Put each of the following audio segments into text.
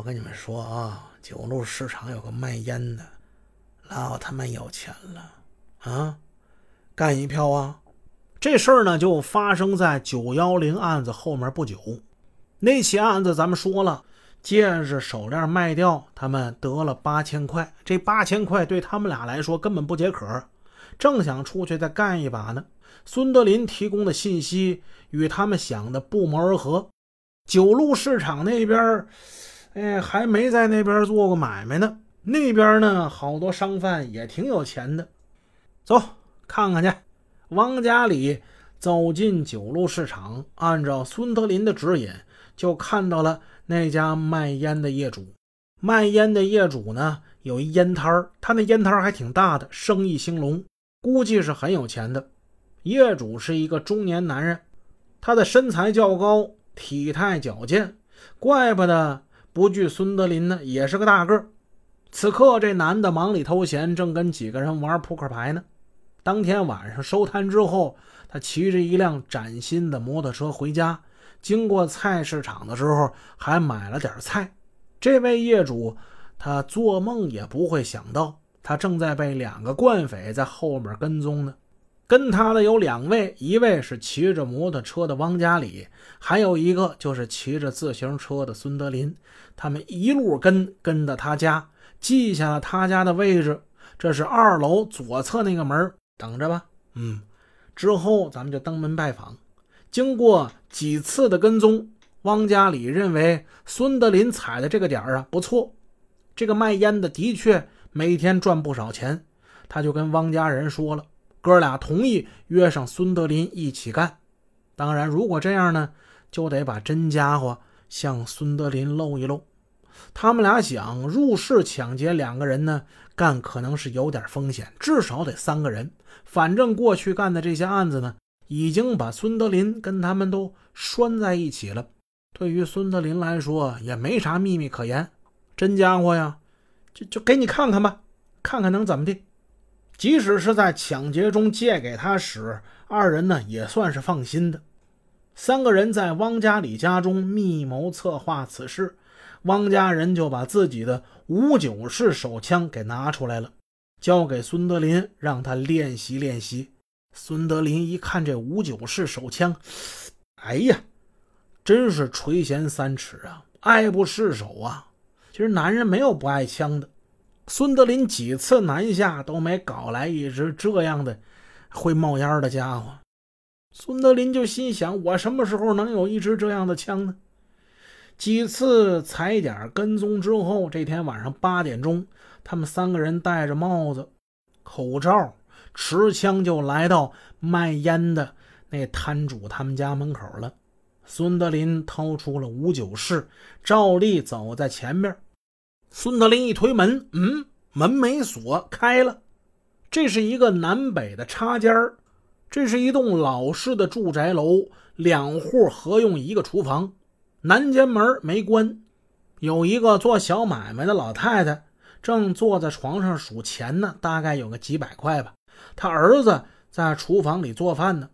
我跟你们说啊，九路市场有个卖烟的，老他妈有钱了啊！干一票啊！这事儿呢，就发生在九幺零案子后面不久。那起案子咱们说了，戒指、手链卖掉，他们得了八千块。这八千块对他们俩来说根本不解渴，正想出去再干一把呢。孙德林提供的信息与他们想的不谋而合。九路市场那边，哎，还没在那边做过买卖呢。那边呢，好多商贩也挺有钱的。走，看看去。王家里走进九路市场，按照孙德林的指引。就看到了那家卖烟的业主，卖烟的业主呢有一烟摊儿，他那烟摊儿还挺大的，生意兴隆，估计是很有钱的。业主是一个中年男人，他的身材较高，体态矫健，怪不得不惧孙德林呢，也是个大个。此刻这男的忙里偷闲，正跟几个人玩扑克牌呢。当天晚上收摊之后，他骑着一辆崭新的摩托车回家。经过菜市场的时候，还买了点菜。这位业主，他做梦也不会想到，他正在被两个惯匪在后面跟踪呢。跟他的有两位，一位是骑着摩托车的汪家里，还有一个就是骑着自行车的孙德林。他们一路跟，跟到他家，记下了他家的位置。这是二楼左侧那个门，等着吧。嗯，之后咱们就登门拜访。经过几次的跟踪，汪家里认为孙德林踩的这个点啊不错，这个卖烟的的确每天赚不少钱，他就跟汪家人说了，哥俩同意约上孙德林一起干。当然，如果这样呢，就得把真家伙向孙德林露一露。他们俩想入室抢劫，两个人呢干可能是有点风险，至少得三个人。反正过去干的这些案子呢。已经把孙德林跟他们都拴在一起了。对于孙德林来说，也没啥秘密可言。真家伙呀，就就给你看看吧，看看能怎么的。即使是在抢劫中借给他使，二人呢也算是放心的。三个人在汪家里家中密谋策划此事，汪家人就把自己的五九式手枪给拿出来了，交给孙德林，让他练习练习。孙德林一看这五九式手枪，哎呀，真是垂涎三尺啊，爱不释手啊！其实男人没有不爱枪的，孙德林几次南下都没搞来一支这样的会冒烟的家伙。孙德林就心想：我什么时候能有一支这样的枪呢？几次踩点跟踪之后，这天晚上八点钟，他们三个人戴着帽子、口罩。持枪就来到卖烟的那摊主他们家门口了。孙德林掏出了五九式，照例走在前面。孙德林一推门，嗯，门没锁，开了。这是一个南北的插间儿，这是一栋老式的住宅楼，两户合用一个厨房。南间门没关，有一个做小买卖的老太太正坐在床上数钱呢，大概有个几百块吧。他儿子在厨房里做饭呢，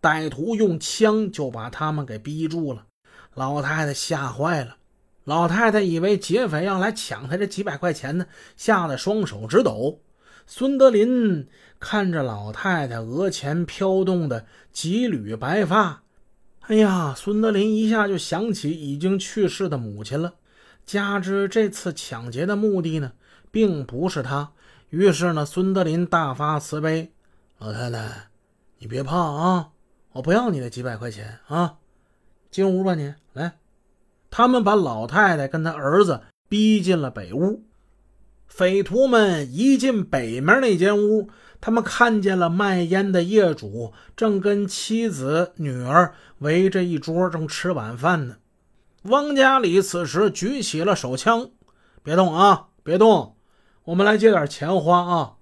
歹徒用枪就把他们给逼住了。老太太吓坏了，老太太以为劫匪要来抢她这几百块钱呢，吓得双手直抖。孙德林看着老太太额前飘动的几缕白发，哎呀，孙德林一下就想起已经去世的母亲了。加之这次抢劫的目的呢，并不是他。于是呢，孙德林大发慈悲：“老太太，你别怕啊，我不要你那几百块钱啊，进屋吧，你来。”他们把老太太跟他儿子逼进了北屋。匪徒们一进北面那间屋，他们看见了卖烟的业主正跟妻子、女儿围着一桌正吃晚饭呢。汪家里此时举起了手枪：“别动啊，别动！”我们来借点钱花啊！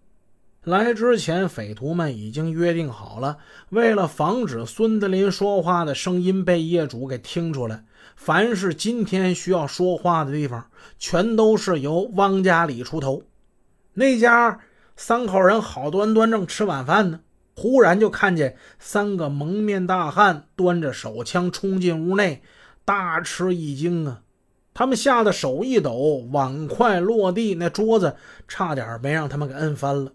来之前，匪徒们已经约定好了，为了防止孙德林说话的声音被业主给听出来，凡是今天需要说话的地方，全都是由汪家里出头。那家三口人好端端正吃晚饭呢，忽然就看见三个蒙面大汉端着手枪冲进屋内，大吃一惊啊！他们吓得手一抖，碗筷落地，那桌子差点没让他们给摁翻了。